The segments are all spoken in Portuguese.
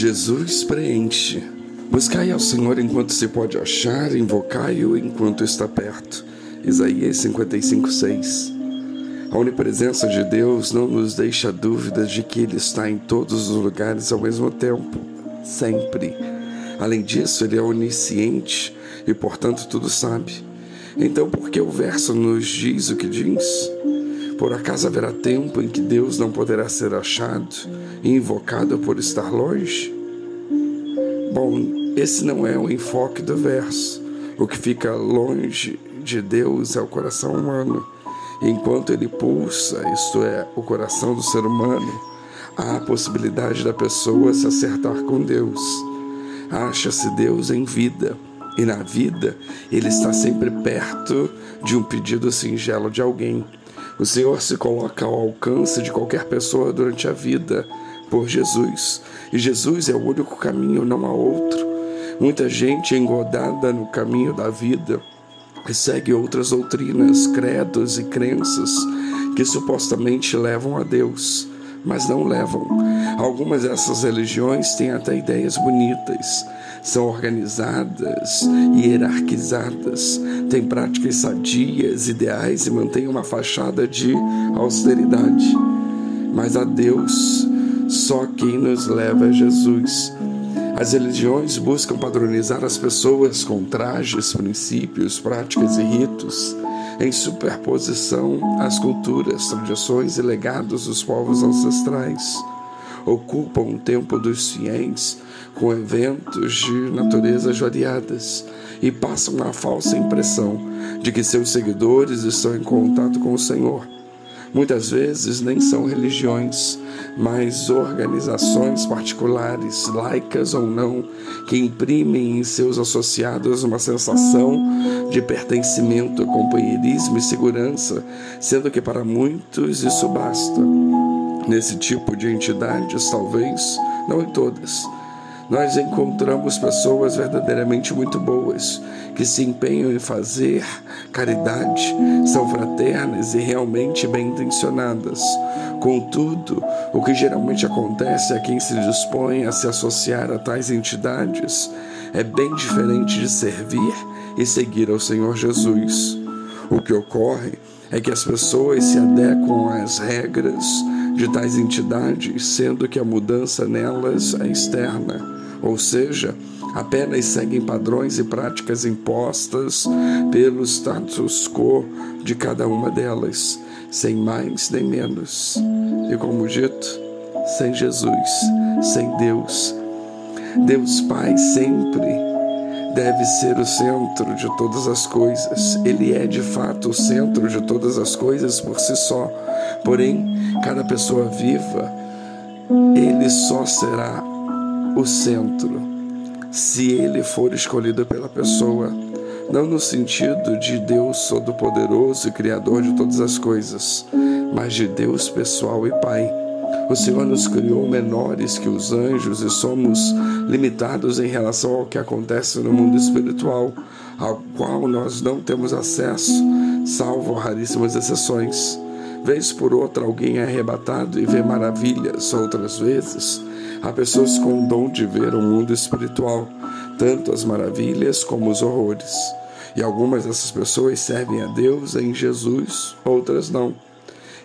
Jesus preenche. Buscai ao Senhor enquanto se pode achar, invocai-o enquanto está perto. Isaías 55, 6. A onipresença de Deus não nos deixa dúvidas de que Ele está em todos os lugares ao mesmo tempo, sempre. Além disso, Ele é onisciente e, portanto, tudo sabe. Então, por que o verso nos diz o que diz? Por acaso haverá tempo em que Deus não poderá ser achado invocado por estar longe? Bom, esse não é o enfoque do verso. O que fica longe de Deus é o coração humano. Enquanto ele pulsa, isto é, o coração do ser humano, há a possibilidade da pessoa se acertar com Deus. Acha-se Deus em vida, e na vida ele está sempre perto de um pedido singelo de alguém. O Senhor se coloca ao alcance de qualquer pessoa durante a vida por Jesus. E Jesus é o único caminho, não há outro. Muita gente engodada no caminho da vida segue outras doutrinas, credos e crenças que supostamente levam a Deus, mas não levam. Algumas dessas religiões têm até ideias bonitas, são organizadas e hierarquizadas, têm práticas sadias, ideais e mantêm uma fachada de austeridade. Mas a Deus só quem nos leva é Jesus. As religiões buscam padronizar as pessoas com trajes, princípios, práticas e ritos, em superposição às culturas, tradições e legados dos povos ancestrais. Ocupam o tempo dos fiéis com eventos de naturezas variadas e passam a falsa impressão de que seus seguidores estão em contato com o Senhor Muitas vezes nem são religiões, mas organizações particulares, laicas ou não, que imprimem em seus associados uma sensação de pertencimento, companheirismo e segurança, sendo que para muitos isso basta. Nesse tipo de entidades, talvez, não em todas, nós encontramos pessoas verdadeiramente muito boas, que se empenham em fazer caridade, são fraternas e realmente bem intencionadas. Contudo, o que geralmente acontece a quem se dispõe a se associar a tais entidades é bem diferente de servir e seguir ao Senhor Jesus. O que ocorre é que as pessoas se adequam às regras de tais entidades, sendo que a mudança nelas é externa ou seja, apenas seguem padrões e práticas impostas pelo status quo de cada uma delas, sem mais nem menos. E como dito, sem Jesus, sem Deus. Deus Pai sempre deve ser o centro de todas as coisas. Ele é de fato o centro de todas as coisas por si só. Porém, cada pessoa viva, ele só será o centro, se ele for escolhido pela pessoa, não no sentido de Deus Todo-Poderoso e Criador de todas as coisas, mas de Deus pessoal e Pai. O Senhor nos criou menores que os anjos e somos limitados em relação ao que acontece no mundo espiritual, ao qual nós não temos acesso, salvo raríssimas exceções. Vez por outra, alguém é arrebatado e vê maravilhas, outras vezes Há pessoas com o dom de ver o mundo espiritual, tanto as maravilhas como os horrores. E algumas dessas pessoas servem a Deus em Jesus, outras não.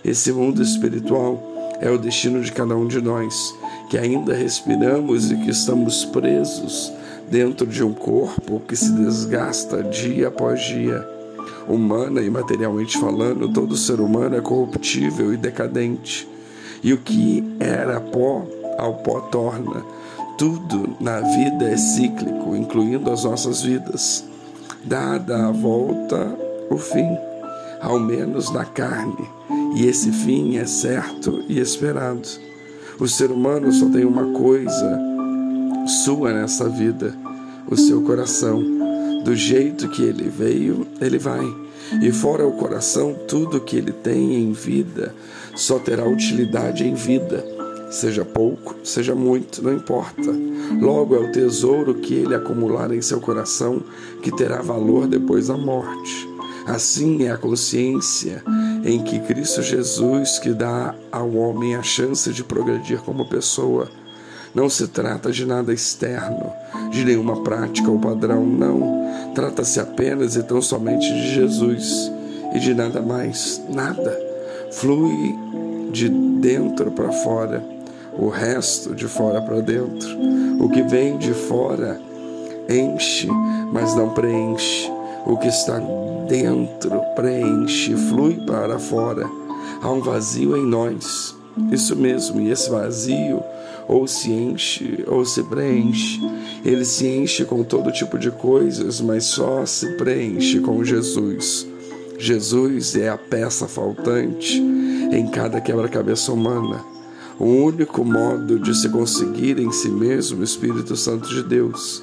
Esse mundo espiritual é o destino de cada um de nós, que ainda respiramos e que estamos presos dentro de um corpo que se desgasta dia após dia. Humana e materialmente falando, todo ser humano é corruptível e decadente. E o que era pó ao pó torna. Tudo na vida é cíclico, incluindo as nossas vidas. Dada a volta, o fim, ao menos na carne, e esse fim é certo e esperado. O ser humano só tem uma coisa sua nessa vida: o seu coração. Do jeito que ele veio, ele vai. E fora o coração, tudo que ele tem em vida só terá utilidade em vida seja pouco, seja muito, não importa. Logo é o tesouro que ele acumular em seu coração que terá valor depois da morte. Assim é a consciência em que Cristo Jesus que dá ao homem a chance de progredir como pessoa. Não se trata de nada externo, de nenhuma prática ou padrão, não. Trata-se apenas e tão somente de Jesus e de nada mais, nada. Flui de dentro para fora, o resto de fora para dentro. O que vem de fora enche, mas não preenche. O que está dentro preenche, flui para fora. Há um vazio em nós. Isso mesmo, e esse vazio ou se enche ou se preenche. Ele se enche com todo tipo de coisas, mas só se preenche com Jesus. Jesus é a peça faltante em cada quebra-cabeça humana. O único modo de se conseguir em si mesmo o Espírito Santo de Deus.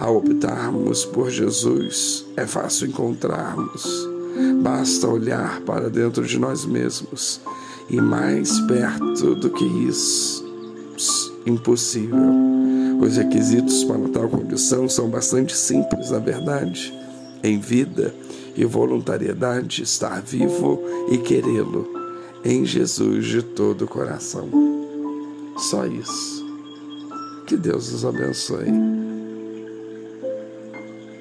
Ao optarmos por Jesus, é fácil encontrarmos. Basta olhar para dentro de nós mesmos e mais perto do que isso, impossível. Os requisitos para tal condição são bastante simples, na verdade. Em vida e voluntariedade, estar vivo e querê-lo em Jesus de todo o coração. Só isso. Que Deus os abençoe.